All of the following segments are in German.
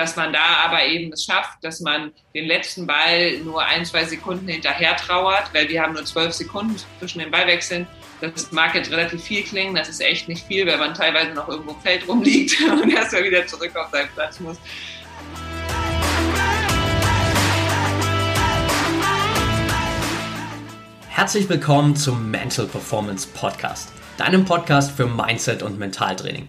dass man da aber eben es schafft, dass man den letzten Ball nur ein, zwei Sekunden hinterher trauert, weil wir haben nur zwölf Sekunden zwischen den Ballwechseln. Das mag jetzt relativ viel klingen, das ist echt nicht viel, weil man teilweise noch irgendwo im Feld rumliegt und erstmal wieder zurück auf seinen Platz muss. Herzlich willkommen zum Mental Performance Podcast, deinem Podcast für Mindset und Mentaltraining.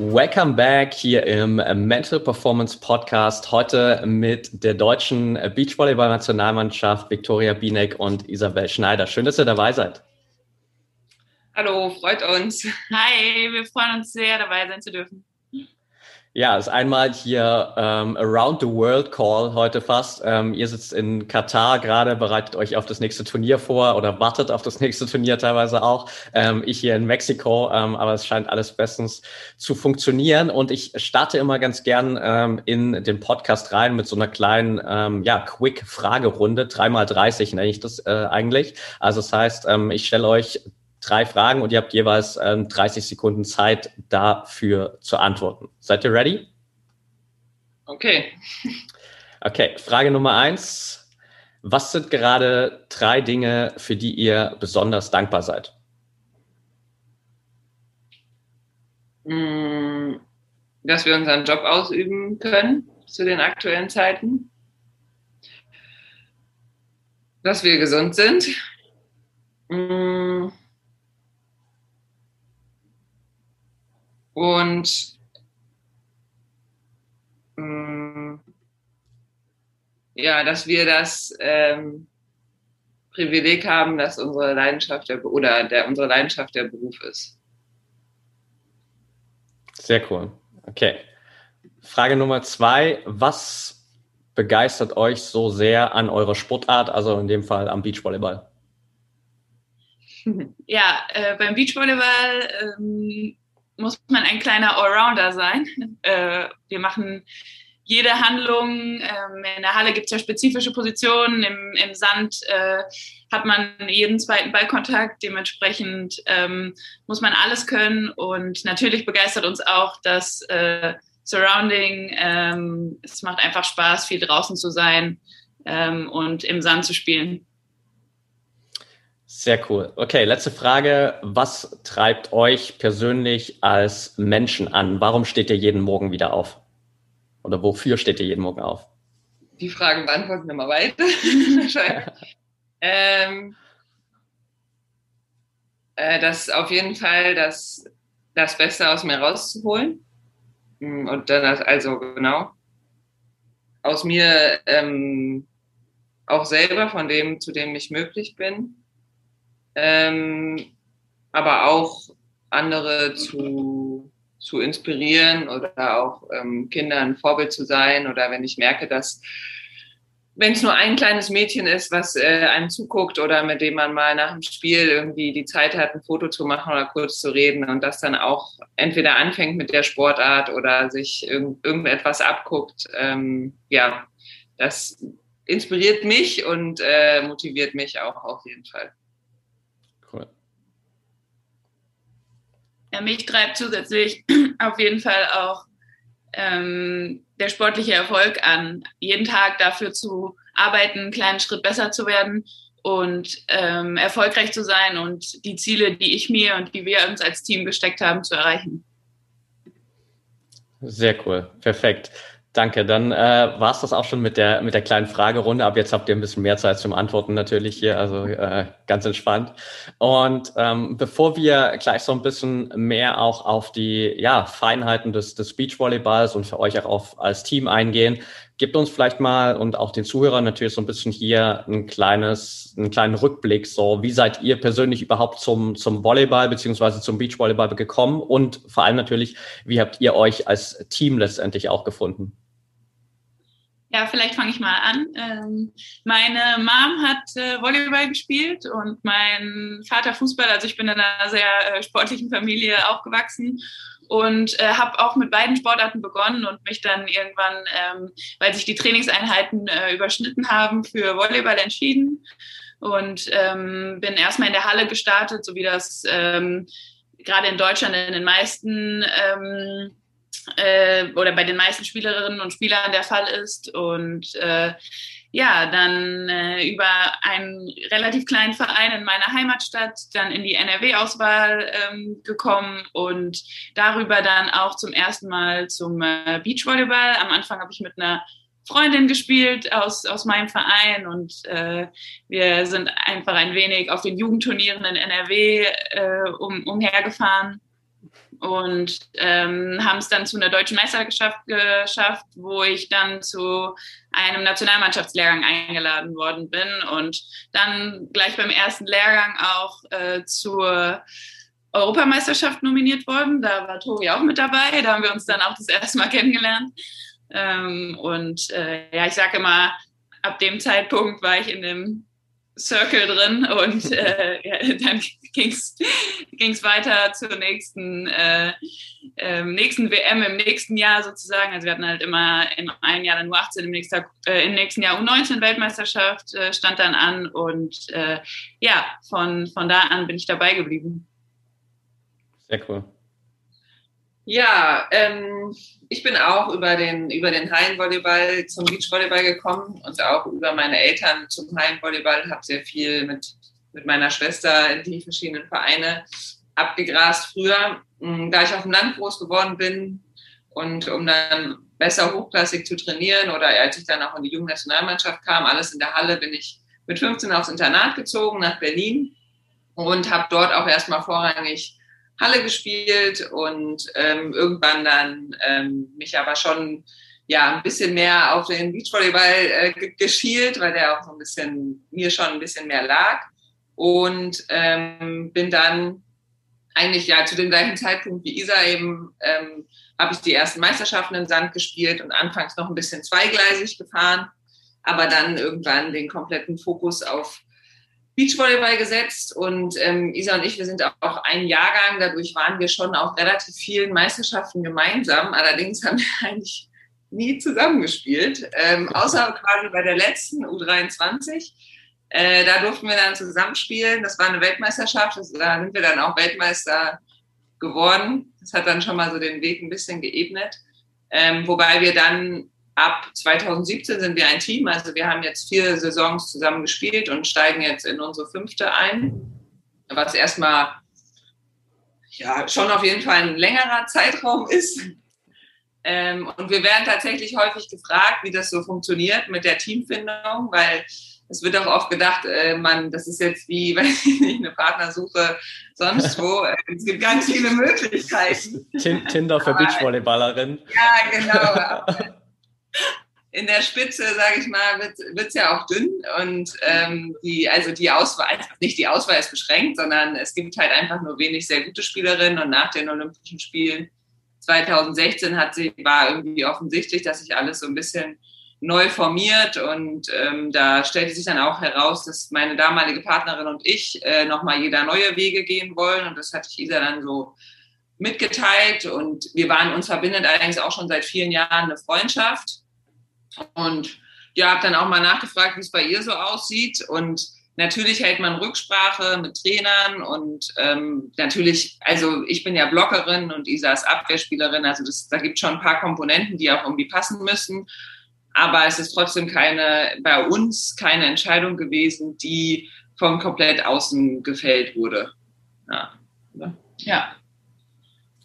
Welcome back hier im Mental Performance Podcast. Heute mit der deutschen Beachvolleyball-Nationalmannschaft Viktoria Bienek und Isabel Schneider. Schön, dass ihr dabei seid. Hallo, freut uns. Hi, wir freuen uns sehr, dabei sein zu dürfen. Ja, ist einmal hier ähm, Around the World Call heute fast. Ähm, ihr sitzt in Katar gerade, bereitet euch auf das nächste Turnier vor oder wartet auf das nächste Turnier teilweise auch. Ähm, ich hier in Mexiko, ähm, aber es scheint alles bestens zu funktionieren. Und ich starte immer ganz gern ähm, in den Podcast rein mit so einer kleinen, ähm, ja, Quick-Fragerunde. Dreimal 30 nenne ich das äh, eigentlich. Also das heißt, ähm, ich stelle euch drei Fragen und ihr habt jeweils ähm, 30 Sekunden Zeit dafür zu antworten. Seid ihr ready? Okay. Okay, Frage Nummer eins. Was sind gerade drei Dinge, für die ihr besonders dankbar seid? Mm, dass wir unseren Job ausüben können zu den aktuellen Zeiten. Dass wir gesund sind. Und ähm, ja, dass wir das ähm, Privileg haben, dass unsere Leidenschaft der, oder der, unsere Leidenschaft der Beruf ist. Sehr cool. Okay. Frage Nummer zwei. Was begeistert euch so sehr an eurer Sportart, also in dem Fall am Beachvolleyball? Ja, äh, beim Beachvolleyball ähm, muss man ein kleiner Allrounder sein. Äh, wir machen jede Handlung. Ähm, in der Halle gibt es ja spezifische Positionen. Im, im Sand äh, hat man jeden zweiten Ballkontakt. Dementsprechend ähm, muss man alles können. Und natürlich begeistert uns auch das äh, Surrounding. Ähm, es macht einfach Spaß, viel draußen zu sein ähm, und im Sand zu spielen. Sehr cool. Okay, letzte Frage. Was treibt euch persönlich als Menschen an? Warum steht ihr jeden Morgen wieder auf? Oder wofür steht ihr jeden Morgen auf? Die Fragen beantworten wir mal weiter. ähm, äh, das auf jeden Fall das, das Beste aus mir rauszuholen. Mm, und dann, also genau, aus mir ähm, auch selber, von dem, zu dem ich möglich bin ähm, aber auch andere zu, zu inspirieren oder auch ähm, Kindern ein Vorbild zu sein oder wenn ich merke, dass wenn es nur ein kleines Mädchen ist, was äh, einem zuguckt oder mit dem man mal nach dem Spiel irgendwie die Zeit hat, ein Foto zu machen oder kurz zu reden und das dann auch entweder anfängt mit der Sportart oder sich irgend, irgendetwas abguckt, ähm, ja, das inspiriert mich und äh, motiviert mich auch auf jeden Fall. Ja, mich treibt zusätzlich auf jeden Fall auch ähm, der sportliche Erfolg an, jeden Tag dafür zu arbeiten, einen kleinen Schritt besser zu werden und ähm, erfolgreich zu sein und die Ziele, die ich mir und die wir uns als Team gesteckt haben, zu erreichen. Sehr cool, perfekt. Danke. Dann äh, war es das auch schon mit der mit der kleinen Fragerunde. Ab jetzt habt ihr ein bisschen mehr Zeit zum Antworten natürlich hier, also äh, ganz entspannt. Und ähm, bevor wir gleich so ein bisschen mehr auch auf die ja, Feinheiten des, des Beachvolleyballs und für euch auch auf, als Team eingehen, gibt uns vielleicht mal und auch den Zuhörern natürlich so ein bisschen hier ein kleines, einen kleinen Rückblick. So, wie seid ihr persönlich überhaupt zum, zum Volleyball beziehungsweise zum Beachvolleyball gekommen? Und vor allem natürlich, wie habt ihr euch als Team letztendlich auch gefunden? Ja, vielleicht fange ich mal an. Ähm, meine Mom hat äh, Volleyball gespielt und mein Vater Fußball. Also ich bin in einer sehr äh, sportlichen Familie aufgewachsen und äh, habe auch mit beiden Sportarten begonnen und mich dann irgendwann, ähm, weil sich die Trainingseinheiten äh, überschnitten haben, für Volleyball entschieden und ähm, bin erstmal in der Halle gestartet, so wie das ähm, gerade in Deutschland in den meisten ähm, äh, oder bei den meisten Spielerinnen und Spielern der Fall ist. Und äh, ja, dann äh, über einen relativ kleinen Verein in meiner Heimatstadt dann in die NRW-Auswahl ähm, gekommen und darüber dann auch zum ersten Mal zum äh, Beachvolleyball. Am Anfang habe ich mit einer Freundin gespielt aus, aus meinem Verein und äh, wir sind einfach ein wenig auf den Jugendturnieren in NRW äh, um, umhergefahren und ähm, haben es dann zu einer deutschen Meisterschaft geschafft, wo ich dann zu einem Nationalmannschaftslehrgang eingeladen worden bin und dann gleich beim ersten Lehrgang auch äh, zur Europameisterschaft nominiert worden. Da war Tobi auch mit dabei, da haben wir uns dann auch das erste Mal kennengelernt. Ähm, und äh, ja, ich sage immer, ab dem Zeitpunkt war ich in dem Circle drin und äh, ja, dann ging es weiter zur nächsten, äh, äh, nächsten WM im nächsten Jahr sozusagen. Also wir hatten halt immer im einen Jahr dann U18, im nächsten, äh, im nächsten Jahr U19 Weltmeisterschaft äh, stand dann an und äh, ja, von, von da an bin ich dabei geblieben. Sehr cool. Ja, ähm, ich bin auch über den, über den Hallenvolleyball zum Beachvolleyball gekommen und auch über meine Eltern zum Hallenvolleyball. Habe sehr viel mit, mit meiner Schwester in die verschiedenen Vereine abgegrast früher. Mm, da ich auf dem Land groß geworden bin und um dann besser hochklassig zu trainieren oder als ich dann auch in die Jugendnationalmannschaft kam, alles in der Halle, bin ich mit 15 aufs Internat gezogen nach Berlin und habe dort auch erstmal vorrangig Halle gespielt und ähm, irgendwann dann ähm, mich aber schon ja ein bisschen mehr auf den Beachvolleyball äh, geschielt, weil der auch so ein bisschen mir schon ein bisschen mehr lag und ähm, bin dann eigentlich ja zu dem gleichen Zeitpunkt wie Isa eben ähm, habe ich die ersten Meisterschaften im Sand gespielt und anfangs noch ein bisschen zweigleisig gefahren, aber dann irgendwann den kompletten Fokus auf Beachvolleyball gesetzt und ähm, Isa und ich, wir sind auch ein Jahrgang, dadurch waren wir schon auf relativ vielen Meisterschaften gemeinsam. Allerdings haben wir eigentlich nie zusammengespielt, ähm, außer quasi bei der letzten U23. Äh, da durften wir dann zusammenspielen. Das war eine Weltmeisterschaft, das, da sind wir dann auch Weltmeister geworden. Das hat dann schon mal so den Weg ein bisschen geebnet. Ähm, wobei wir dann ab 2017 sind wir ein Team. Also wir haben jetzt vier Saisons zusammen gespielt und steigen jetzt in unsere fünfte ein. Was erstmal ja schon auf jeden Fall ein längerer Zeitraum ist. Ähm, und wir werden tatsächlich häufig gefragt, wie das so funktioniert mit der Teamfindung, weil es wird auch oft gedacht, äh, man, das ist jetzt wie, wenn ich eine Partnersuche sonst wo. Äh, es gibt ganz viele Möglichkeiten. Tinder für Beachvolleyballerin. Ja, genau in der Spitze, sage ich mal, wird es ja auch dünn und ähm, die, also die Auswahl, also nicht die Auswahl ist beschränkt, sondern es gibt halt einfach nur wenig sehr gute Spielerinnen und nach den Olympischen Spielen 2016 hat sie, war irgendwie offensichtlich, dass sich alles so ein bisschen neu formiert und ähm, da stellte sich dann auch heraus, dass meine damalige Partnerin und ich äh, nochmal jeder neue Wege gehen wollen und das hatte ich Isa dann so mitgeteilt und wir waren uns verbindet allerdings auch schon seit vielen Jahren eine Freundschaft und ja, habe dann auch mal nachgefragt, wie es bei ihr so aussieht und natürlich hält man Rücksprache mit Trainern und ähm, natürlich, also ich bin ja Blockerin und Isa ist Abwehrspielerin, also das, da gibt es schon ein paar Komponenten, die auch irgendwie passen müssen. Aber es ist trotzdem keine, bei uns keine Entscheidung gewesen, die von komplett außen gefällt wurde. Ja. ja.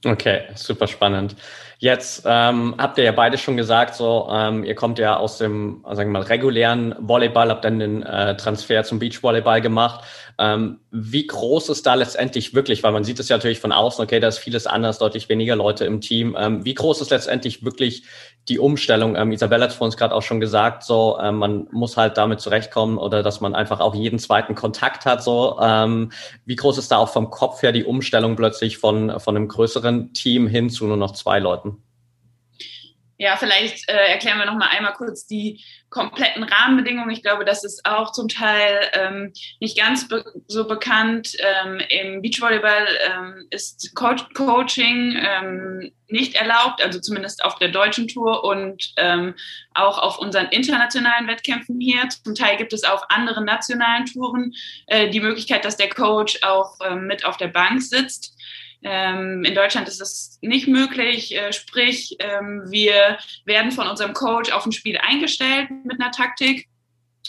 Okay, super spannend. Jetzt ähm, habt ihr ja beide schon gesagt, so ähm, ihr kommt ja aus dem, sagen wir mal, regulären Volleyball, habt dann den äh, Transfer zum Beachvolleyball gemacht. Ähm, wie groß ist da letztendlich wirklich, weil man sieht es ja natürlich von außen, okay, da ist vieles anders, deutlich weniger Leute im Team. Ähm, wie groß ist letztendlich wirklich die Umstellung? Ähm, Isabella hat vor uns gerade auch schon gesagt, so ähm, man muss halt damit zurechtkommen oder dass man einfach auch jeden zweiten Kontakt hat. So, ähm, wie groß ist da auch vom Kopf her die Umstellung plötzlich von von einem größeren Team hin zu nur noch zwei Leuten? Ja, vielleicht äh, erklären wir noch mal einmal kurz die kompletten Rahmenbedingungen. Ich glaube, das ist auch zum Teil ähm, nicht ganz be so bekannt. Ähm, Im Beachvolleyball ähm, ist Co Coaching ähm, nicht erlaubt, also zumindest auf der deutschen Tour und ähm, auch auf unseren internationalen Wettkämpfen hier. Zum Teil gibt es auf anderen nationalen Touren äh, die Möglichkeit, dass der Coach auch ähm, mit auf der Bank sitzt. Ähm, in Deutschland ist das nicht möglich, äh, sprich, ähm, wir werden von unserem Coach auf ein Spiel eingestellt mit einer Taktik,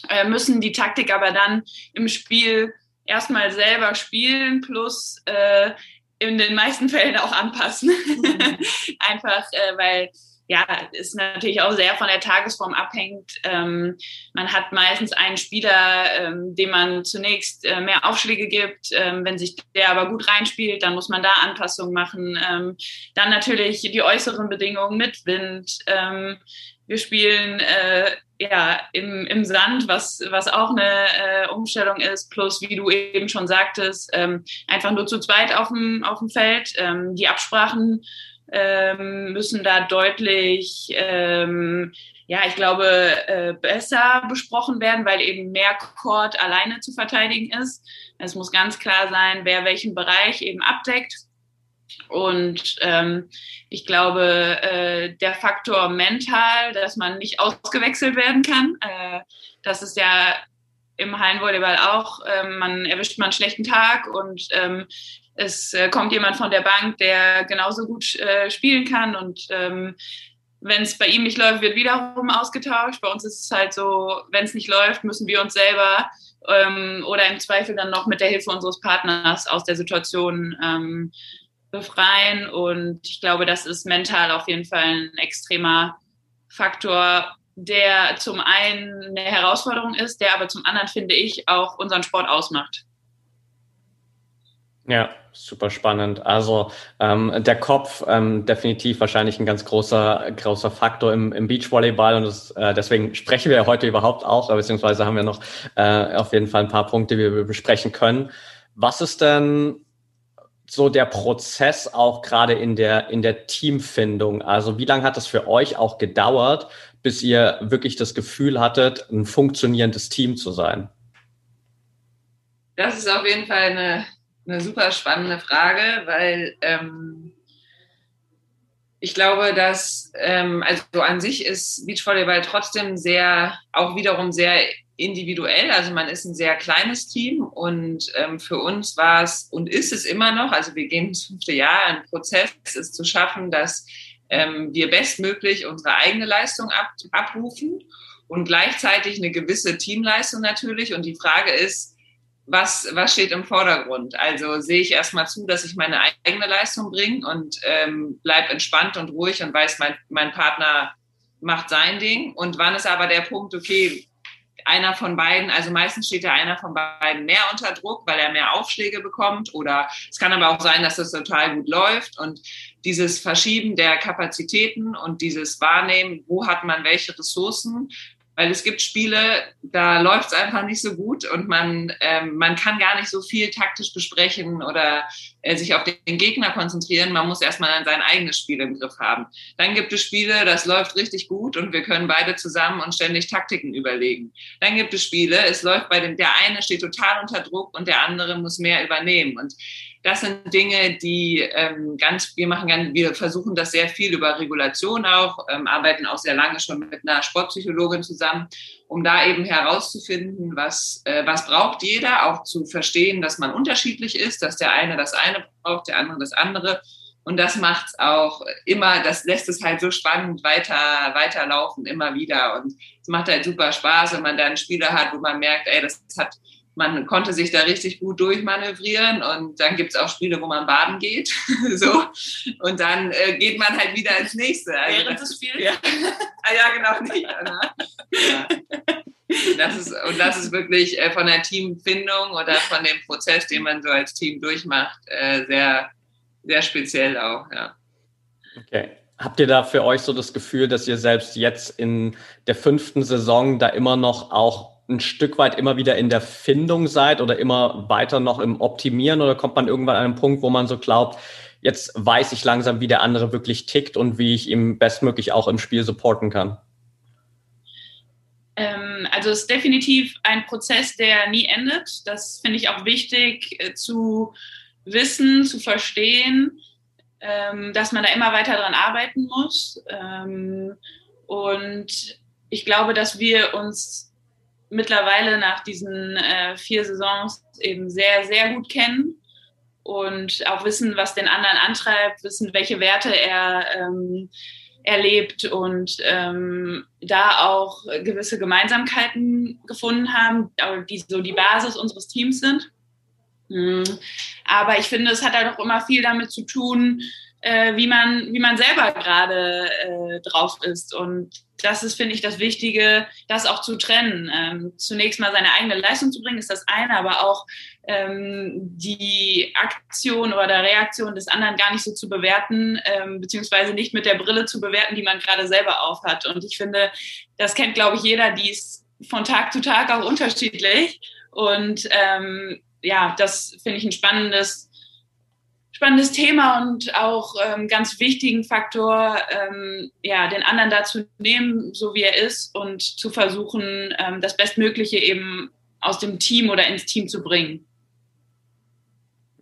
äh, müssen die Taktik aber dann im Spiel erstmal selber spielen, plus äh, in den meisten Fällen auch anpassen. Mhm. Einfach, weil ja, ist natürlich auch sehr von der Tagesform abhängt. Ähm, man hat meistens einen Spieler, ähm, dem man zunächst äh, mehr Aufschläge gibt. Ähm, wenn sich der aber gut reinspielt, dann muss man da Anpassungen machen. Ähm, dann natürlich die äußeren Bedingungen mit Wind. Ähm, wir spielen äh, ja im, im Sand, was, was auch eine äh, Umstellung ist, plus wie du eben schon sagtest, ähm, einfach nur zu zweit auf dem, auf dem Feld. die Absprachen ähm, müssen da deutlich, ähm, ja, ich glaube, äh, besser besprochen werden, weil eben mehr Court alleine zu verteidigen ist. Es muss ganz klar sein, wer welchen Bereich eben abdeckt. Und ähm, ich glaube, äh, der Faktor mental, dass man nicht ausgewechselt werden kann, äh, das ist ja im Hallenvolleyball auch, ähm, man erwischt mal einen schlechten Tag und ähm, es äh, kommt jemand von der Bank, der genauso gut äh, spielen kann und ähm, wenn es bei ihm nicht läuft, wird wiederum ausgetauscht. Bei uns ist es halt so, wenn es nicht läuft, müssen wir uns selber ähm, oder im Zweifel dann noch mit der Hilfe unseres Partners aus der Situation ähm, befreien. Und ich glaube, das ist mental auf jeden Fall ein extremer Faktor, der zum einen eine Herausforderung ist, der aber zum anderen, finde ich, auch unseren Sport ausmacht. Ja, super spannend. Also ähm, der Kopf ähm, definitiv wahrscheinlich ein ganz großer großer Faktor im, im Beachvolleyball und das, äh, deswegen sprechen wir heute überhaupt auch, beziehungsweise haben wir noch äh, auf jeden Fall ein paar Punkte, die wir besprechen können. Was ist denn so der Prozess auch gerade in der in der Teamfindung? Also wie lange hat es für euch auch gedauert, bis ihr wirklich das Gefühl hattet, ein funktionierendes Team zu sein? Das ist auf jeden Fall eine eine super spannende Frage, weil ähm, ich glaube, dass ähm, also an sich ist Beachvolleyball trotzdem sehr, auch wiederum sehr individuell. Also man ist ein sehr kleines Team und ähm, für uns war es und ist es immer noch, also wir gehen ins fünfte Jahr, ein Prozess ist zu schaffen, dass ähm, wir bestmöglich unsere eigene Leistung ab, abrufen und gleichzeitig eine gewisse Teamleistung natürlich. Und die Frage ist, was, was steht im Vordergrund? Also sehe ich erstmal zu, dass ich meine eigene Leistung bringe und ähm, bleib entspannt und ruhig und weiß, mein, mein Partner macht sein Ding. Und wann ist aber der Punkt, okay, einer von beiden, also meistens steht ja einer von beiden mehr unter Druck, weil er mehr Aufschläge bekommt. Oder es kann aber auch sein, dass das total gut läuft. Und dieses Verschieben der Kapazitäten und dieses Wahrnehmen, wo hat man welche Ressourcen, weil es gibt Spiele, da läuft es einfach nicht so gut und man, ähm, man kann gar nicht so viel taktisch besprechen oder äh, sich auf den Gegner konzentrieren. Man muss erstmal an sein eigenes Spiel im Griff haben. Dann gibt es Spiele, das läuft richtig gut und wir können beide zusammen und ständig Taktiken überlegen. Dann gibt es Spiele, es läuft bei dem, der eine steht total unter Druck und der andere muss mehr übernehmen. Und das sind Dinge, die ähm, ganz, wir machen ganz, wir versuchen das sehr viel über Regulation auch, ähm, arbeiten auch sehr lange schon mit einer Sportpsychologin zusammen, um da eben herauszufinden, was, äh, was braucht jeder, auch zu verstehen, dass man unterschiedlich ist, dass der eine das eine braucht, der andere das andere. Und das macht es auch immer, das lässt es halt so spannend weiter, weiterlaufen, immer wieder. Und es macht halt super Spaß, wenn man da einen Spieler hat, wo man merkt, ey, das hat man konnte sich da richtig gut durchmanövrieren und dann gibt es auch Spiele, wo man baden geht. so. Und dann äh, geht man halt wieder ins nächste. Also, Während des Spiels? Ja. ah, ja, genau, nicht. Ja. Das ist, und das ist wirklich äh, von der Teamfindung oder von dem Prozess, den man so als Team durchmacht, äh, sehr, sehr speziell auch, ja. Okay. Habt ihr da für euch so das Gefühl, dass ihr selbst jetzt in der fünften Saison da immer noch auch ein Stück weit immer wieder in der Findung seid oder immer weiter noch im Optimieren oder kommt man irgendwann an einen Punkt, wo man so glaubt, jetzt weiß ich langsam, wie der andere wirklich tickt und wie ich ihm bestmöglich auch im Spiel supporten kann? Ähm, also es ist definitiv ein Prozess, der nie endet. Das finde ich auch wichtig äh, zu wissen, zu verstehen, ähm, dass man da immer weiter dran arbeiten muss. Ähm, und ich glaube, dass wir uns mittlerweile nach diesen äh, vier Saisons eben sehr, sehr gut kennen und auch wissen, was den anderen antreibt, wissen, welche Werte er ähm, erlebt und ähm, da auch gewisse Gemeinsamkeiten gefunden haben, die so die Basis unseres Teams sind. Mhm. Aber ich finde, es hat halt auch immer viel damit zu tun, äh, wie, man, wie man selber gerade äh, drauf ist. Und das ist, finde ich, das Wichtige, das auch zu trennen. Ähm, zunächst mal seine eigene Leistung zu bringen, ist das eine, aber auch ähm, die Aktion oder Reaktion des anderen gar nicht so zu bewerten, ähm, beziehungsweise nicht mit der Brille zu bewerten, die man gerade selber aufhat. Und ich finde, das kennt, glaube ich, jeder, die ist von Tag zu Tag auch unterschiedlich. Und ähm, ja, das finde ich ein spannendes spannendes Thema und auch ähm, ganz wichtigen Faktor, ähm, ja, den anderen dazu nehmen, so wie er ist und zu versuchen, ähm, das Bestmögliche eben aus dem Team oder ins Team zu bringen.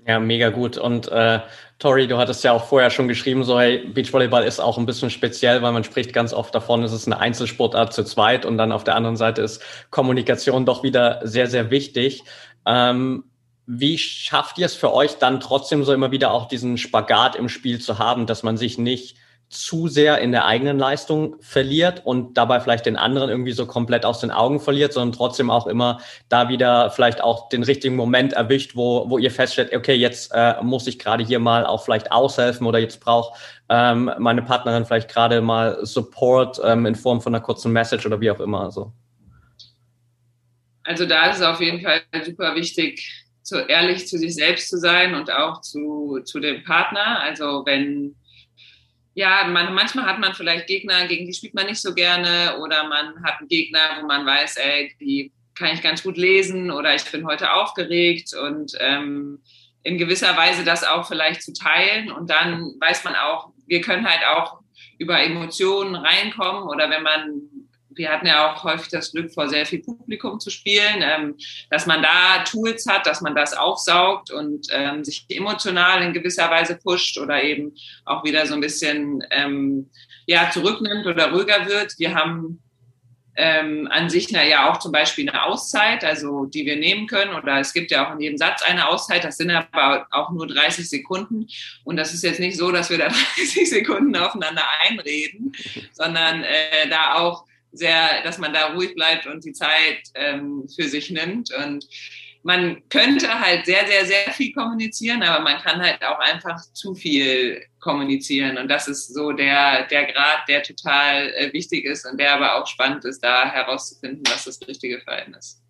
Ja, mega gut. Und äh, Tori, du hattest ja auch vorher schon geschrieben, so hey, Beachvolleyball ist auch ein bisschen speziell, weil man spricht ganz oft davon, es ist eine Einzelsportart zu zweit und dann auf der anderen Seite ist Kommunikation doch wieder sehr, sehr wichtig. Ähm, wie schafft ihr es für euch dann trotzdem so immer wieder auch diesen Spagat im Spiel zu haben, dass man sich nicht zu sehr in der eigenen Leistung verliert und dabei vielleicht den anderen irgendwie so komplett aus den Augen verliert, sondern trotzdem auch immer da wieder vielleicht auch den richtigen Moment erwischt, wo, wo ihr feststellt, okay, jetzt äh, muss ich gerade hier mal auch vielleicht aushelfen oder jetzt braucht ähm, meine Partnerin vielleicht gerade mal Support ähm, in Form von einer kurzen Message oder wie auch immer. Also. also da ist es auf jeden Fall super wichtig, zu ehrlich zu sich selbst zu sein und auch zu, zu dem Partner. Also wenn, ja, man, manchmal hat man vielleicht Gegner, gegen die spielt man nicht so gerne oder man hat einen Gegner, wo man weiß, ey, die kann ich ganz gut lesen oder ich bin heute aufgeregt und ähm, in gewisser Weise das auch vielleicht zu teilen und dann weiß man auch, wir können halt auch über Emotionen reinkommen oder wenn man wir hatten ja auch häufig das Glück, vor sehr viel Publikum zu spielen, ähm, dass man da Tools hat, dass man das aufsaugt und ähm, sich emotional in gewisser Weise pusht oder eben auch wieder so ein bisschen ähm, ja, zurücknimmt oder ruhiger wird. Wir haben ähm, an sich na, ja auch zum Beispiel eine Auszeit, also die wir nehmen können. Oder es gibt ja auch in jedem Satz eine Auszeit, das sind aber auch nur 30 Sekunden. Und das ist jetzt nicht so, dass wir da 30 Sekunden aufeinander einreden, sondern äh, da auch sehr, dass man da ruhig bleibt und die Zeit ähm, für sich nimmt. Und man könnte halt sehr, sehr, sehr viel kommunizieren, aber man kann halt auch einfach zu viel kommunizieren. Und das ist so der, der Grad, der total äh, wichtig ist und der aber auch spannend ist, da herauszufinden, was das richtige Verhalten ist.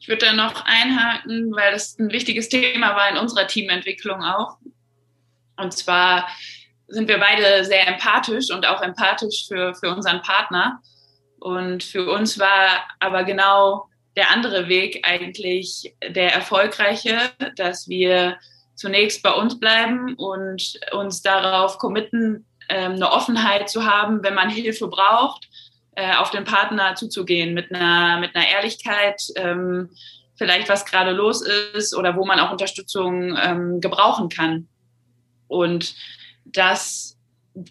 Ich würde da noch einhaken, weil das ein wichtiges Thema war in unserer Teamentwicklung auch. Und zwar sind wir beide sehr empathisch und auch empathisch für, für unseren Partner. Und für uns war aber genau der andere Weg eigentlich der erfolgreiche, dass wir zunächst bei uns bleiben und uns darauf committen, ähm, eine Offenheit zu haben, wenn man Hilfe braucht, äh, auf den Partner zuzugehen mit einer, mit einer Ehrlichkeit, ähm, vielleicht was gerade los ist oder wo man auch Unterstützung ähm, gebrauchen kann. Und das,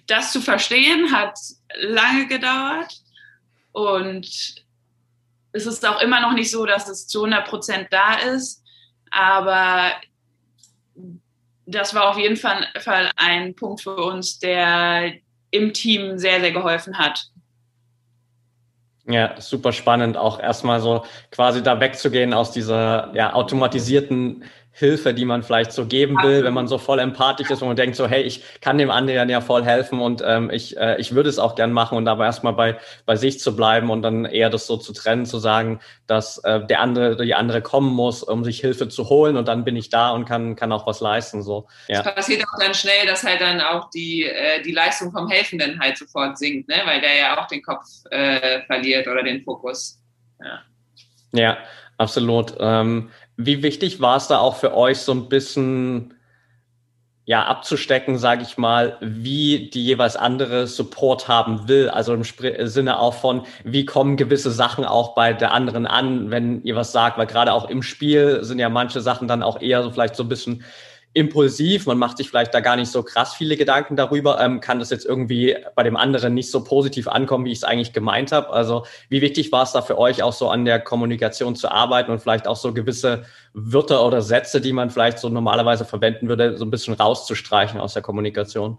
das zu verstehen hat lange gedauert. Und es ist auch immer noch nicht so, dass es zu 100 Prozent da ist. Aber das war auf jeden Fall ein Punkt für uns, der im Team sehr, sehr geholfen hat. Ja, super spannend, auch erstmal so quasi da wegzugehen aus dieser ja, automatisierten Hilfe, die man vielleicht so geben will, wenn man so voll empathisch ist und man denkt so, hey, ich kann dem anderen ja voll helfen und ähm, ich, äh, ich würde es auch gern machen und aber erstmal bei, bei sich zu bleiben und dann eher das so zu trennen, zu sagen, dass äh, der andere, die andere kommen muss, um sich Hilfe zu holen und dann bin ich da und kann, kann auch was leisten. So. Ja. Es passiert auch dann schnell, dass halt dann auch die, äh, die Leistung vom Helfenden halt sofort sinkt, ne? weil der ja auch den Kopf äh, verliert oder den Fokus. Ja. Ja, absolut. Ähm, wie wichtig war es da auch für euch so ein bisschen ja, abzustecken, sage ich mal, wie die jeweils andere Support haben will. Also im Sinne auch von, wie kommen gewisse Sachen auch bei der anderen an, wenn ihr was sagt, weil gerade auch im Spiel sind ja manche Sachen dann auch eher so vielleicht so ein bisschen impulsiv, man macht sich vielleicht da gar nicht so krass viele Gedanken darüber, ähm, kann das jetzt irgendwie bei dem anderen nicht so positiv ankommen, wie ich es eigentlich gemeint habe. Also wie wichtig war es da für euch auch so an der Kommunikation zu arbeiten und vielleicht auch so gewisse Wörter oder Sätze, die man vielleicht so normalerweise verwenden würde, so ein bisschen rauszustreichen aus der Kommunikation?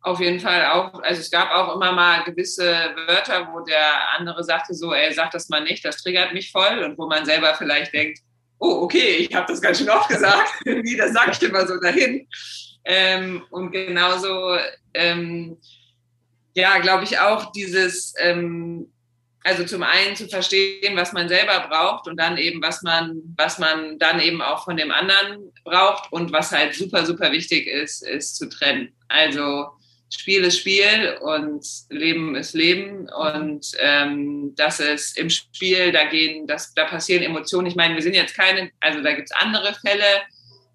Auf jeden Fall auch, also es gab auch immer mal gewisse Wörter, wo der andere sagte so, ey, sag das mal nicht, das triggert mich voll und wo man selber vielleicht denkt, oh, okay, ich habe das ganz schön oft gesagt, irgendwie, das sage ich immer so dahin. Ähm, und genauso, ähm, ja, glaube ich auch dieses, ähm, also zum einen zu verstehen, was man selber braucht und dann eben, was man, was man dann eben auch von dem anderen braucht und was halt super, super wichtig ist, ist zu trennen. Also Spiel ist Spiel und Leben ist Leben und ähm, das ist im Spiel, da gehen, das, da passieren Emotionen. Ich meine, wir sind jetzt keine, also da gibt es andere Fälle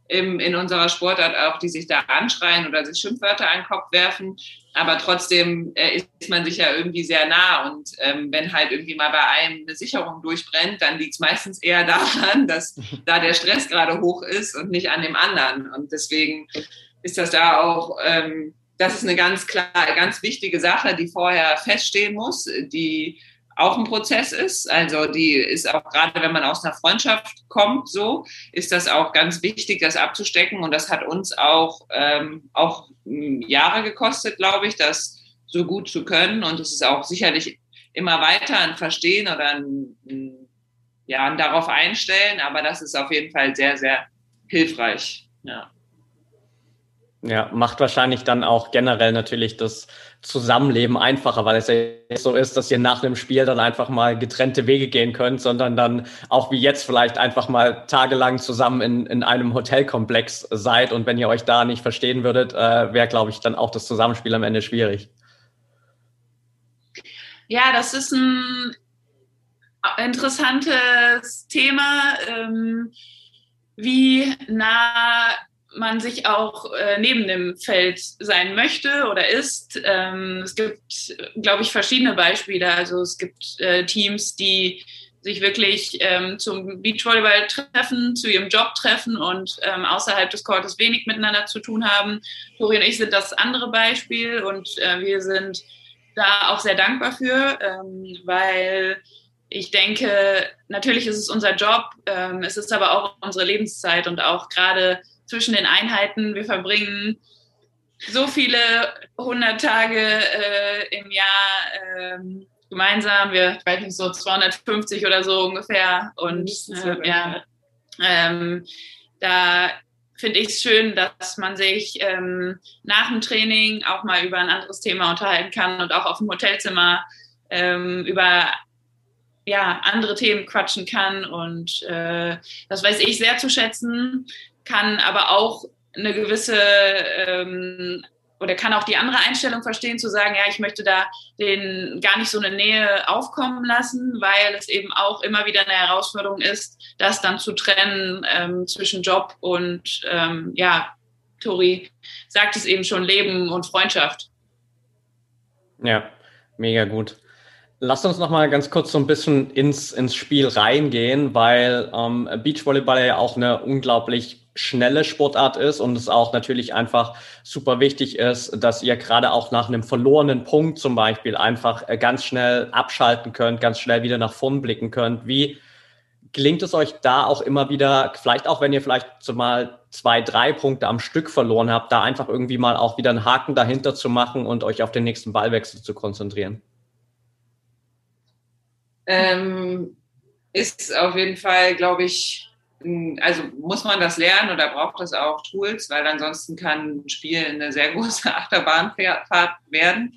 im, in unserer Sportart auch, die sich da anschreien oder sich Schimpfwörter an den Kopf werfen, aber trotzdem äh, ist man sich ja irgendwie sehr nah und ähm, wenn halt irgendwie mal bei einem eine Sicherung durchbrennt, dann liegt es meistens eher daran, dass da der Stress gerade hoch ist und nicht an dem anderen und deswegen ist das da auch ähm, das ist eine ganz klar, ganz wichtige Sache, die vorher feststehen muss, die auch ein Prozess ist. Also die ist auch gerade, wenn man aus einer Freundschaft kommt, so ist das auch ganz wichtig, das abzustecken. Und das hat uns auch ähm, auch hm, Jahre gekostet, glaube ich, das so gut zu können. Und es ist auch sicherlich immer weiter ein Verstehen oder ein, ja, ein darauf einstellen. Aber das ist auf jeden Fall sehr, sehr hilfreich. Ja. Ja, macht wahrscheinlich dann auch generell natürlich das Zusammenleben einfacher, weil es ja nicht so ist, dass ihr nach einem Spiel dann einfach mal getrennte Wege gehen könnt, sondern dann auch wie jetzt vielleicht einfach mal tagelang zusammen in, in einem Hotelkomplex seid. Und wenn ihr euch da nicht verstehen würdet, äh, wäre, glaube ich, dann auch das Zusammenspiel am Ende schwierig. Ja, das ist ein interessantes Thema. Ähm, wie nah man sich auch äh, neben dem Feld sein möchte oder ist. Ähm, es gibt, glaube ich, verschiedene Beispiele. Also es gibt äh, Teams, die sich wirklich ähm, zum Beachvolleyball treffen, zu ihrem Job treffen und ähm, außerhalb des Courtes wenig miteinander zu tun haben. Tori und ich sind das andere Beispiel und äh, wir sind da auch sehr dankbar für, ähm, weil ich denke, natürlich ist es unser Job, ähm, es ist aber auch unsere Lebenszeit und auch gerade zwischen den Einheiten. Wir verbringen so viele hundert Tage äh, im Jahr ähm, gemeinsam. Wir, ich weiß nicht, so 250 oder so ungefähr. Und äh, ja, ähm, da finde ich es schön, dass man sich ähm, nach dem Training auch mal über ein anderes Thema unterhalten kann und auch auf dem Hotelzimmer ähm, über ja, andere Themen quatschen kann. Und äh, das weiß ich sehr zu schätzen kann aber auch eine gewisse ähm, oder kann auch die andere Einstellung verstehen, zu sagen, ja, ich möchte da den gar nicht so eine Nähe aufkommen lassen, weil es eben auch immer wieder eine Herausforderung ist, das dann zu trennen ähm, zwischen Job und ähm, ja, Tori sagt es eben schon, Leben und Freundschaft. Ja, mega gut. Lass uns noch mal ganz kurz so ein bisschen ins, ins Spiel reingehen, weil ähm, Beachvolleyball ja auch eine unglaublich schnelle Sportart ist und es auch natürlich einfach super wichtig ist, dass ihr gerade auch nach einem verlorenen Punkt zum Beispiel einfach äh, ganz schnell abschalten könnt, ganz schnell wieder nach vorn blicken könnt. Wie gelingt es euch da auch immer wieder, vielleicht auch wenn ihr vielleicht so mal zwei, drei Punkte am Stück verloren habt, da einfach irgendwie mal auch wieder einen Haken dahinter zu machen und euch auf den nächsten Ballwechsel zu konzentrieren? Ähm, ist auf jeden Fall, glaube ich, also muss man das lernen oder braucht es auch Tools, weil ansonsten kann ein Spiel eine sehr große Achterbahnfahrt werden,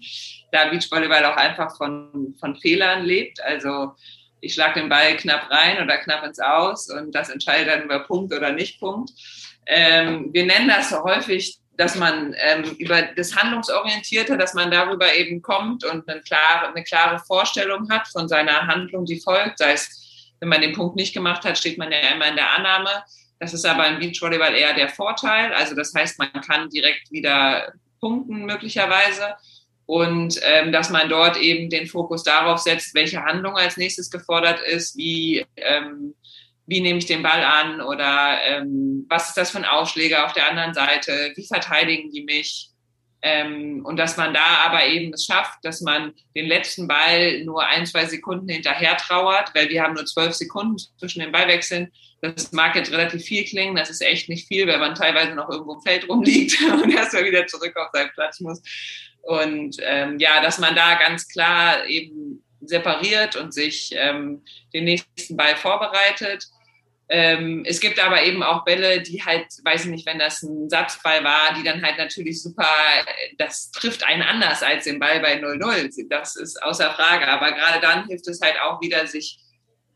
da Beachvolleyball auch einfach von, von Fehlern lebt. Also ich schlage den Ball knapp rein oder knapp ins Aus und das entscheidet dann über Punkt oder nicht Punkt. Ähm, wir nennen das so häufig, dass man ähm, über das Handlungsorientierte, dass man darüber eben kommt und eine klare, eine klare Vorstellung hat von seiner Handlung, die folgt, sei es wenn man den Punkt nicht gemacht hat, steht man ja immer in der Annahme, Das ist aber im Beachvolleyball eher der Vorteil. Also das heißt, man kann direkt wieder punkten möglicherweise. Und ähm, dass man dort eben den Fokus darauf setzt, welche Handlung als nächstes gefordert ist, wie, ähm, wie nehme ich den Ball an oder ähm, was ist das für ein Aufschläger auf der anderen Seite, wie verteidigen die mich ähm, und dass man da aber eben es schafft, dass man den letzten Ball nur ein, zwei Sekunden hinterher trauert, weil wir haben nur zwölf Sekunden zwischen den Ballwechseln. Das mag jetzt relativ viel klingen, das ist echt nicht viel, weil man teilweise noch irgendwo im Feld rumliegt und erstmal wieder zurück auf seinen Platz muss. Und ähm, ja, dass man da ganz klar eben separiert und sich ähm, den nächsten Ball vorbereitet. Ähm, es gibt aber eben auch Bälle, die halt, weiß ich nicht, wenn das ein Satzball war, die dann halt natürlich super, das trifft einen anders als den Ball bei 0-0. Das ist außer Frage. Aber gerade dann hilft es halt auch wieder, sich,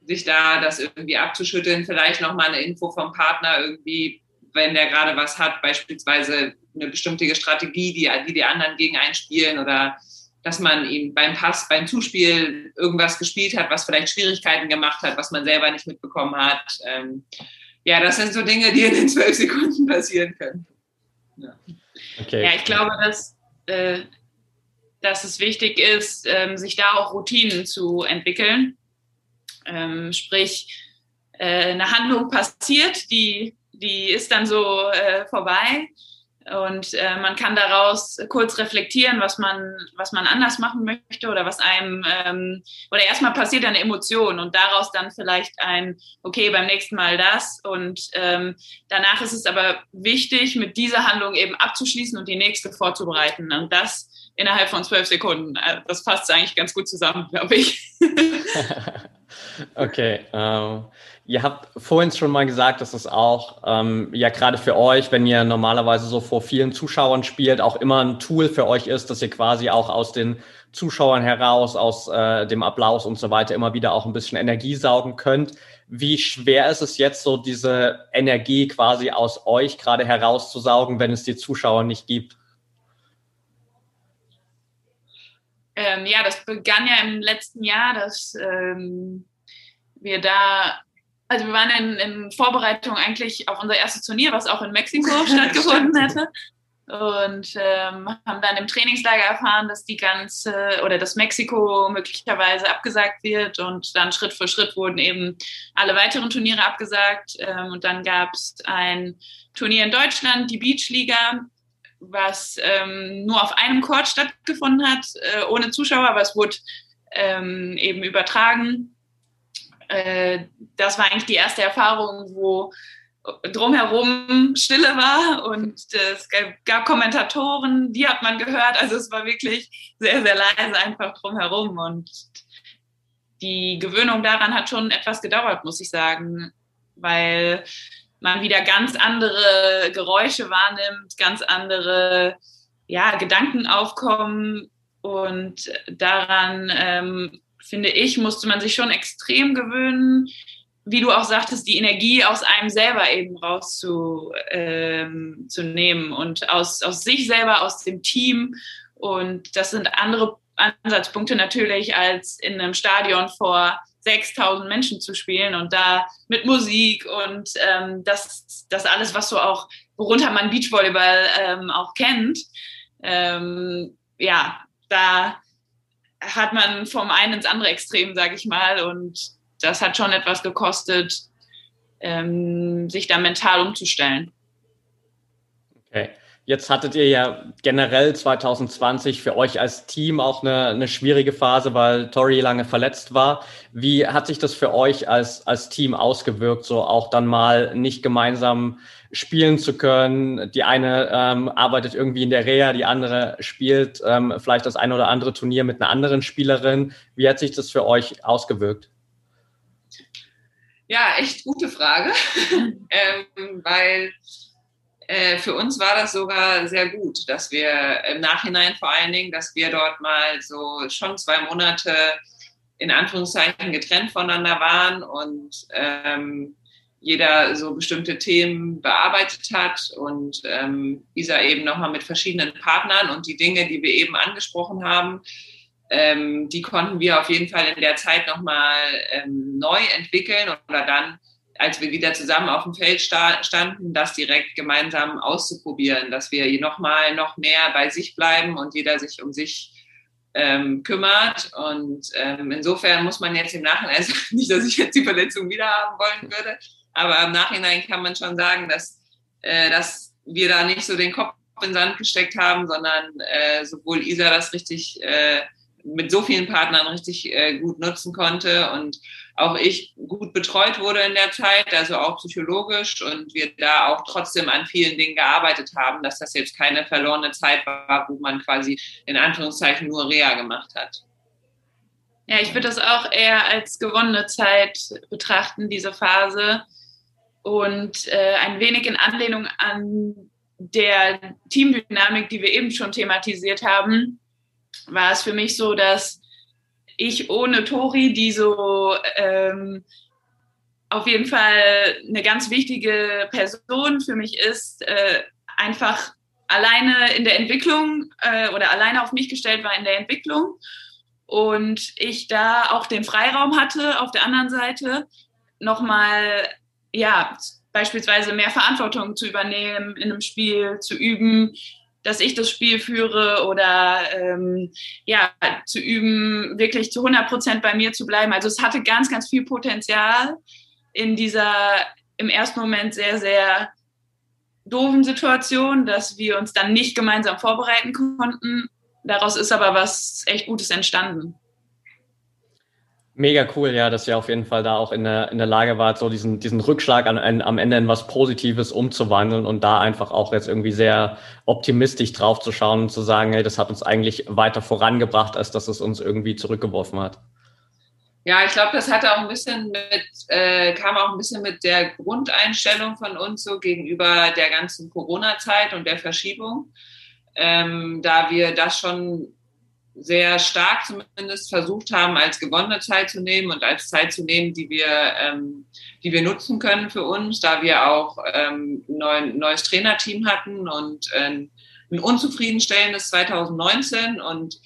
sich da das irgendwie abzuschütteln, vielleicht nochmal eine Info vom Partner irgendwie, wenn der gerade was hat, beispielsweise eine bestimmte Strategie, die, die die anderen gegen einspielen oder dass man ihm beim Pass, beim Zuspiel irgendwas gespielt hat, was vielleicht Schwierigkeiten gemacht hat, was man selber nicht mitbekommen hat. Ähm, ja, das sind so Dinge, die in den zwölf Sekunden passieren können. Ja, okay. ja ich glaube, dass, äh, dass es wichtig ist, ähm, sich da auch Routinen zu entwickeln. Ähm, sprich, äh, eine Handlung passiert, die, die ist dann so äh, vorbei und äh, man kann daraus kurz reflektieren, was man, was man anders machen möchte oder was einem, ähm, oder erstmal passiert eine Emotion und daraus dann vielleicht ein, okay, beim nächsten Mal das. Und ähm, danach ist es aber wichtig, mit dieser Handlung eben abzuschließen und die nächste vorzubereiten. Und das innerhalb von zwölf Sekunden. Äh, das passt eigentlich ganz gut zusammen, glaube ich. okay. Um Ihr habt vorhin schon mal gesagt, dass es auch ähm, ja gerade für euch, wenn ihr normalerweise so vor vielen Zuschauern spielt, auch immer ein Tool für euch ist, dass ihr quasi auch aus den Zuschauern heraus, aus äh, dem Applaus und so weiter immer wieder auch ein bisschen Energie saugen könnt. Wie schwer ist es jetzt so, diese Energie quasi aus euch gerade herauszusaugen, wenn es die Zuschauer nicht gibt? Ähm, ja, das begann ja im letzten Jahr, dass ähm, wir da also wir waren in, in, Vorbereitung eigentlich auf unser erstes Turnier, was auch in Mexiko stattgefunden hätte. Und ähm, haben dann im Trainingslager erfahren, dass die ganze oder dass Mexiko möglicherweise abgesagt wird. Und dann Schritt für Schritt wurden eben alle weiteren Turniere abgesagt. Ähm, und dann gab es ein Turnier in Deutschland, die Beachliga, was ähm, nur auf einem Court stattgefunden hat, äh, ohne Zuschauer, aber es wurde ähm, eben übertragen äh, das war eigentlich die erste Erfahrung, wo drumherum Stille war und es gab Kommentatoren, die hat man gehört. Also es war wirklich sehr, sehr leise einfach drumherum und die Gewöhnung daran hat schon etwas gedauert, muss ich sagen, weil man wieder ganz andere Geräusche wahrnimmt, ganz andere ja, Gedanken aufkommen und daran ähm, finde ich, musste man sich schon extrem gewöhnen, wie du auch sagtest, die Energie aus einem selber eben rauszunehmen ähm, und aus, aus sich selber, aus dem Team. Und das sind andere Ansatzpunkte natürlich, als in einem Stadion vor 6000 Menschen zu spielen und da mit Musik und ähm, das, das alles, was so auch, worunter man Beachvolleyball ähm, auch kennt. Ähm, ja, da hat man vom einen ins andere Extrem, sage ich mal. Und das hat schon etwas gekostet, ähm, sich da mental umzustellen. Okay. Jetzt hattet ihr ja generell 2020 für euch als Team auch eine, eine schwierige Phase, weil Tori lange verletzt war. Wie hat sich das für euch als, als Team ausgewirkt, so auch dann mal nicht gemeinsam spielen zu können? Die eine ähm, arbeitet irgendwie in der Reha, die andere spielt ähm, vielleicht das eine oder andere Turnier mit einer anderen Spielerin. Wie hat sich das für euch ausgewirkt? Ja, echt gute Frage, ähm, weil für uns war das sogar sehr gut, dass wir im Nachhinein vor allen Dingen, dass wir dort mal so schon zwei Monate in Anführungszeichen getrennt voneinander waren und ähm, jeder so bestimmte Themen bearbeitet hat und ähm, Isa eben nochmal mit verschiedenen Partnern und die Dinge, die wir eben angesprochen haben, ähm, die konnten wir auf jeden Fall in der Zeit nochmal ähm, neu entwickeln oder dann als wir wieder zusammen auf dem Feld standen, das direkt gemeinsam auszuprobieren, dass wir nochmal noch mehr bei sich bleiben und jeder sich um sich ähm, kümmert. Und ähm, insofern muss man jetzt im Nachhinein, also nicht, dass ich jetzt die Verletzung wieder haben wollen würde, aber im Nachhinein kann man schon sagen, dass, äh, dass wir da nicht so den Kopf in den Sand gesteckt haben, sondern äh, sowohl Isa das richtig äh, mit so vielen Partnern richtig äh, gut nutzen konnte und auch ich gut betreut wurde in der Zeit, also auch psychologisch und wir da auch trotzdem an vielen Dingen gearbeitet haben, dass das jetzt keine verlorene Zeit war, wo man quasi in Anführungszeichen nur Reha gemacht hat. Ja, ich würde das auch eher als gewonnene Zeit betrachten, diese Phase. Und äh, ein wenig in Anlehnung an der Teamdynamik, die wir eben schon thematisiert haben, war es für mich so, dass ich ohne Tori, die so ähm, auf jeden Fall eine ganz wichtige Person für mich ist, äh, einfach alleine in der Entwicklung äh, oder alleine auf mich gestellt war in der Entwicklung. Und ich da auch den Freiraum hatte auf der anderen Seite nochmal ja beispielsweise mehr Verantwortung zu übernehmen in einem Spiel zu üben dass ich das Spiel führe oder ähm, ja, zu üben, wirklich zu 100 Prozent bei mir zu bleiben. Also es hatte ganz, ganz viel Potenzial in dieser im ersten Moment sehr, sehr doofen Situation, dass wir uns dann nicht gemeinsam vorbereiten konnten. Daraus ist aber was echt Gutes entstanden. Mega cool, ja, dass ihr auf jeden Fall da auch in der, in der Lage wart, so diesen, diesen Rückschlag an, an, am Ende in was Positives umzuwandeln und da einfach auch jetzt irgendwie sehr optimistisch drauf zu schauen und zu sagen, hey, das hat uns eigentlich weiter vorangebracht, als dass es uns irgendwie zurückgeworfen hat. Ja, ich glaube, das hatte auch ein bisschen mit, äh, kam auch ein bisschen mit der Grundeinstellung von uns so gegenüber der ganzen Corona-Zeit und der Verschiebung. Ähm, da wir das schon sehr stark zumindest versucht haben, als gewonnene Zeit zu nehmen und als Zeit zu nehmen, die wir, ähm, die wir nutzen können für uns, da wir auch ähm, ein neues Trainerteam hatten und äh, ein unzufriedenstellendes 2019 und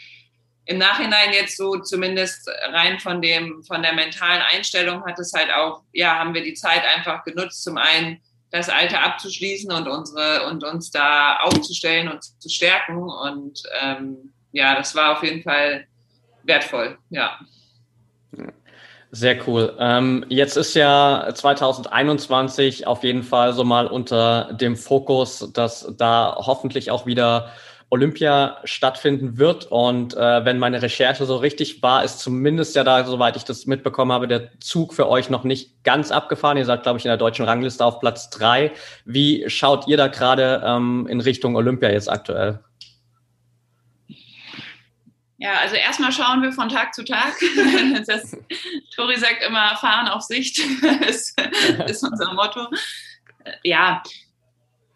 im Nachhinein jetzt so zumindest rein von dem von der mentalen Einstellung hat es halt auch ja haben wir die Zeit einfach genutzt zum einen das Alte abzuschließen und unsere und uns da aufzustellen und zu stärken und ähm, ja, das war auf jeden Fall wertvoll, ja. Sehr cool. Ähm, jetzt ist ja 2021 auf jeden Fall so mal unter dem Fokus, dass da hoffentlich auch wieder Olympia stattfinden wird. Und äh, wenn meine Recherche so richtig war, ist zumindest ja da, soweit ich das mitbekommen habe, der Zug für euch noch nicht ganz abgefahren. Ihr seid, glaube ich, in der deutschen Rangliste auf Platz drei. Wie schaut ihr da gerade ähm, in Richtung Olympia jetzt aktuell? Ja, also erstmal schauen wir von Tag zu Tag. Das, Tori sagt immer, fahren auf Sicht ist, ist unser Motto. Ja,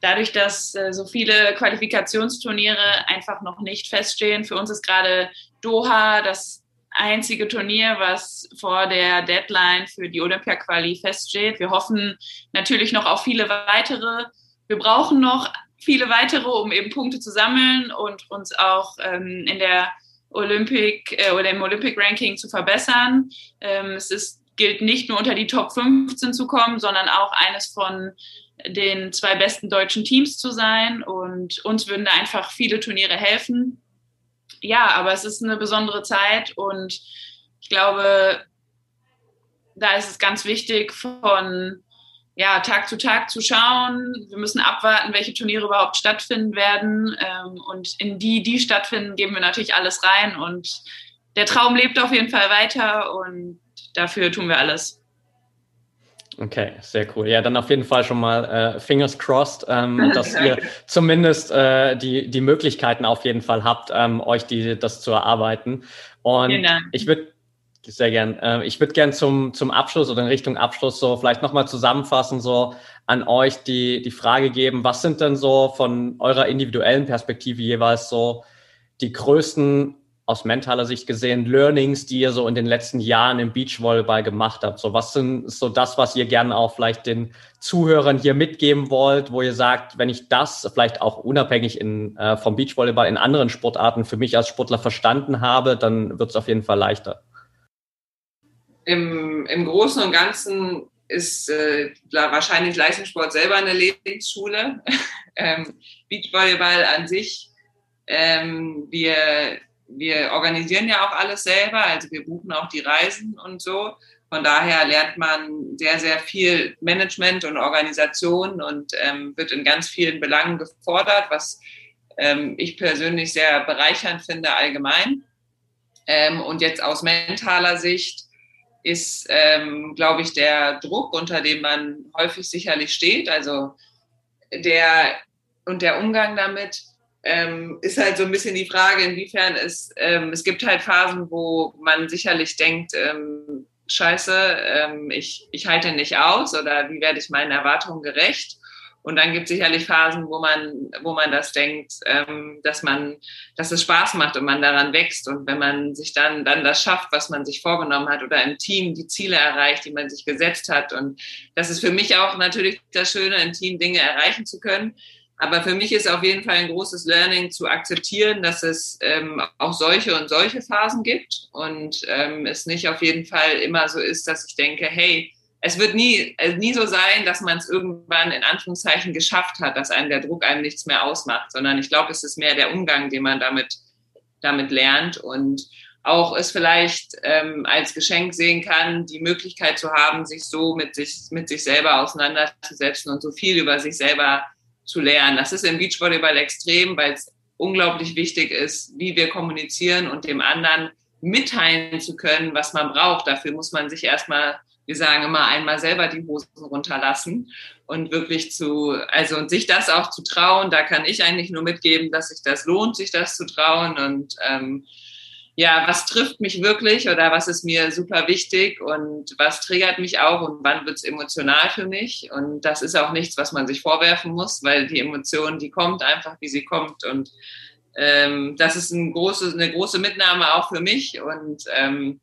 dadurch, dass äh, so viele Qualifikationsturniere einfach noch nicht feststehen, für uns ist gerade Doha das einzige Turnier, was vor der Deadline für die Olympia-Quali feststeht. Wir hoffen natürlich noch auf viele weitere. Wir brauchen noch viele weitere, um eben Punkte zu sammeln und uns auch ähm, in der Olympic äh, oder im Olympic Ranking zu verbessern. Ähm, es ist, gilt nicht nur unter die Top 15 zu kommen, sondern auch eines von den zwei besten deutschen Teams zu sein. Und uns würden da einfach viele Turniere helfen. Ja, aber es ist eine besondere Zeit und ich glaube, da ist es ganz wichtig, von ja, Tag zu Tag zu schauen. Wir müssen abwarten, welche Turniere überhaupt stattfinden werden. Ähm, und in die, die stattfinden, geben wir natürlich alles rein. Und der Traum lebt auf jeden Fall weiter und dafür tun wir alles. Okay, sehr cool. Ja, dann auf jeden Fall schon mal äh, fingers crossed, ähm, dass ihr zumindest äh, die, die Möglichkeiten auf jeden Fall habt, ähm, euch die, das zu erarbeiten. Und ich würde sehr gern. Ähm, ich würde gern zum, zum Abschluss oder in Richtung Abschluss so vielleicht nochmal zusammenfassen, so an euch die, die Frage geben, was sind denn so von eurer individuellen Perspektive jeweils so die größten, aus mentaler Sicht gesehen, Learnings, die ihr so in den letzten Jahren im Beachvolleyball gemacht habt? So, was sind so das, was ihr gerne auch vielleicht den Zuhörern hier mitgeben wollt, wo ihr sagt, wenn ich das vielleicht auch unabhängig in, äh, vom Beachvolleyball in anderen Sportarten für mich als Sportler verstanden habe, dann wird es auf jeden Fall leichter im, im Großen und Ganzen ist äh, wahrscheinlich Leistungssport selber eine Lebensschule. ähm, Beachvolleyball an sich, ähm, wir, wir organisieren ja auch alles selber, also wir buchen auch die Reisen und so. Von daher lernt man sehr, sehr viel Management und Organisation und ähm, wird in ganz vielen Belangen gefordert, was ähm, ich persönlich sehr bereichernd finde allgemein. Ähm, und jetzt aus mentaler Sicht ist, ähm, glaube ich, der Druck, unter dem man häufig sicherlich steht, also der und der Umgang damit, ähm, ist halt so ein bisschen die Frage, inwiefern es, ähm, es gibt halt Phasen, wo man sicherlich denkt, ähm, scheiße, ähm, ich, ich halte nicht aus oder wie werde ich meinen Erwartungen gerecht? Und dann gibt es sicherlich Phasen, wo man, wo man das denkt, ähm, dass man, dass es Spaß macht und man daran wächst. Und wenn man sich dann, dann das schafft, was man sich vorgenommen hat oder im Team die Ziele erreicht, die man sich gesetzt hat. Und das ist für mich auch natürlich das Schöne, im Team Dinge erreichen zu können. Aber für mich ist auf jeden Fall ein großes Learning zu akzeptieren, dass es ähm, auch solche und solche Phasen gibt und ähm, es nicht auf jeden Fall immer so ist, dass ich denke, hey, es wird nie, also nie so sein, dass man es irgendwann in Anführungszeichen geschafft hat, dass einem der Druck einem nichts mehr ausmacht, sondern ich glaube, es ist mehr der Umgang, den man damit, damit lernt und auch es vielleicht ähm, als Geschenk sehen kann, die Möglichkeit zu haben, sich so mit sich, mit sich selber auseinanderzusetzen und so viel über sich selber zu lernen. Das ist im Beachvolleyball extrem, weil es unglaublich wichtig ist, wie wir kommunizieren und dem anderen mitteilen zu können, was man braucht. Dafür muss man sich erstmal wir sagen immer einmal selber die Hosen runterlassen und wirklich zu, also und sich das auch zu trauen, da kann ich eigentlich nur mitgeben, dass sich das lohnt, sich das zu trauen. Und ähm, ja, was trifft mich wirklich oder was ist mir super wichtig und was triggert mich auch und wann wird es emotional für mich? Und das ist auch nichts, was man sich vorwerfen muss, weil die Emotion, die kommt einfach, wie sie kommt. Und ähm, das ist ein große, eine große Mitnahme auch für mich. Und ähm,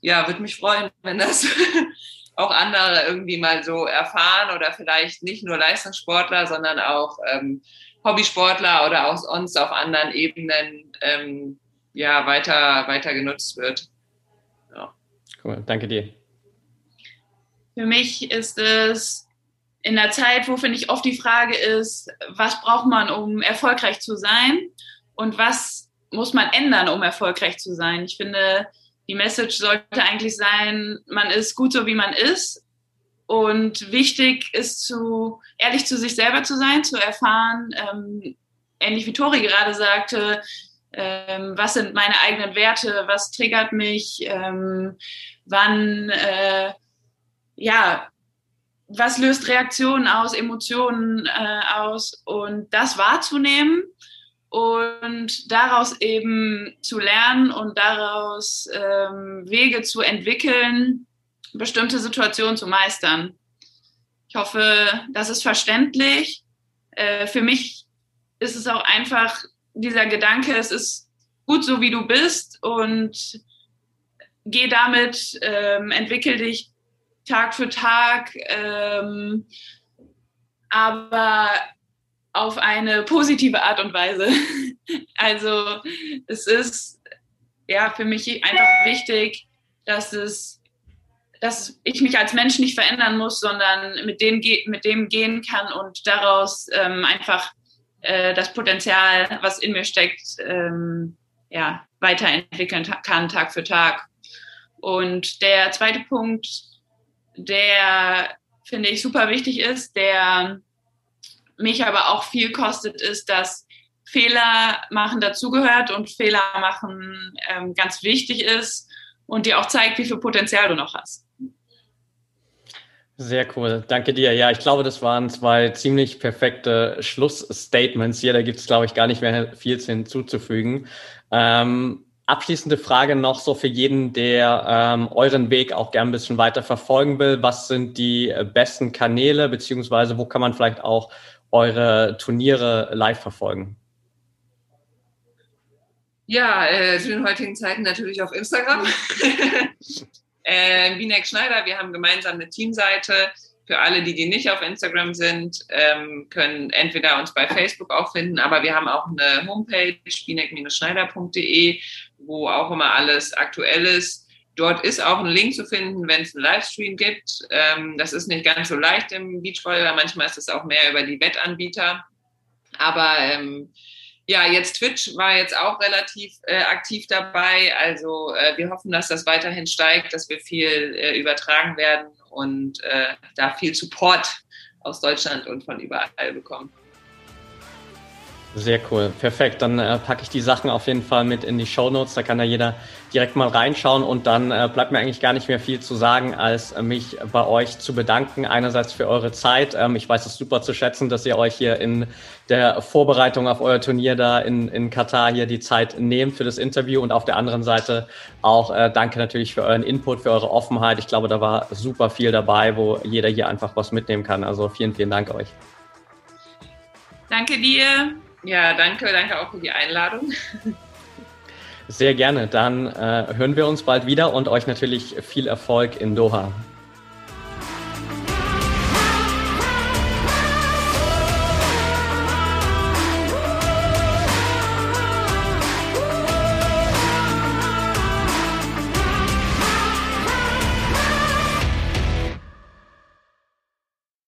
ja, würde mich freuen, wenn das auch andere irgendwie mal so erfahren oder vielleicht nicht nur Leistungssportler, sondern auch ähm, Hobbysportler oder auch sonst auf anderen Ebenen ähm, ja, weiter, weiter genutzt wird. Ja. Cool, danke dir. Für mich ist es in der Zeit, wo finde ich oft die Frage ist, was braucht man, um erfolgreich zu sein und was muss man ändern, um erfolgreich zu sein. Ich finde, die Message sollte eigentlich sein, man ist gut so, wie man ist. Und wichtig ist, zu, ehrlich zu sich selber zu sein, zu erfahren, ähm, ähnlich wie Tori gerade sagte, ähm, was sind meine eigenen Werte, was triggert mich, ähm, wann, äh, ja, was löst Reaktionen aus, Emotionen äh, aus und das wahrzunehmen und daraus eben zu lernen und daraus ähm, Wege zu entwickeln, bestimmte Situationen zu meistern. Ich hoffe, das ist verständlich. Äh, für mich ist es auch einfach dieser Gedanke, es ist gut so, wie du bist und geh damit, ähm, entwickel dich Tag für Tag. Ähm, aber auf eine positive Art und Weise. Also es ist ja für mich einfach wichtig, dass es, dass ich mich als Mensch nicht verändern muss, sondern mit dem, mit dem gehen kann und daraus ähm, einfach äh, das Potenzial, was in mir steckt, ähm, ja, weiterentwickeln kann, Tag für Tag. Und der zweite Punkt, der finde ich super wichtig ist, der mich aber auch viel kostet, ist, dass Fehler machen dazugehört und Fehler machen ähm, ganz wichtig ist und dir auch zeigt, wie viel Potenzial du noch hast. Sehr cool, danke dir. Ja, ich glaube, das waren zwei ziemlich perfekte Schlussstatements hier. Da gibt es, glaube ich, gar nicht mehr viel hinzuzufügen. Ähm, abschließende Frage noch so für jeden, der ähm, euren Weg auch gern ein bisschen weiter verfolgen will. Was sind die besten Kanäle, beziehungsweise wo kann man vielleicht auch eure Turniere live verfolgen? Ja, äh, zu den heutigen Zeiten natürlich auf Instagram. äh, Binek Schneider, wir haben gemeinsam eine Teamseite. Für alle, die, die nicht auf Instagram sind, ähm, können entweder uns bei Facebook auch finden, aber wir haben auch eine Homepage, binek-schneider.de, wo auch immer alles aktuell ist. Dort ist auch ein Link zu finden, wenn es einen Livestream gibt. Ähm, das ist nicht ganz so leicht im Beachvolleyball. Manchmal ist es auch mehr über die Wettanbieter. Aber ähm, ja, jetzt Twitch war jetzt auch relativ äh, aktiv dabei. Also äh, wir hoffen, dass das weiterhin steigt, dass wir viel äh, übertragen werden und äh, da viel Support aus Deutschland und von überall bekommen. Sehr cool, perfekt. Dann äh, packe ich die Sachen auf jeden Fall mit in die Show Notes. Da kann ja jeder direkt mal reinschauen und dann äh, bleibt mir eigentlich gar nicht mehr viel zu sagen, als äh, mich bei euch zu bedanken. Einerseits für eure Zeit. Ähm, ich weiß es super zu schätzen, dass ihr euch hier in der Vorbereitung auf euer Turnier da in, in Katar hier die Zeit nehmt für das Interview und auf der anderen Seite auch äh, danke natürlich für euren Input, für eure Offenheit. Ich glaube, da war super viel dabei, wo jeder hier einfach was mitnehmen kann. Also vielen, vielen Dank euch. Danke dir. Ja, danke, danke auch für die Einladung. Sehr gerne. Dann äh, hören wir uns bald wieder und euch natürlich viel Erfolg in Doha.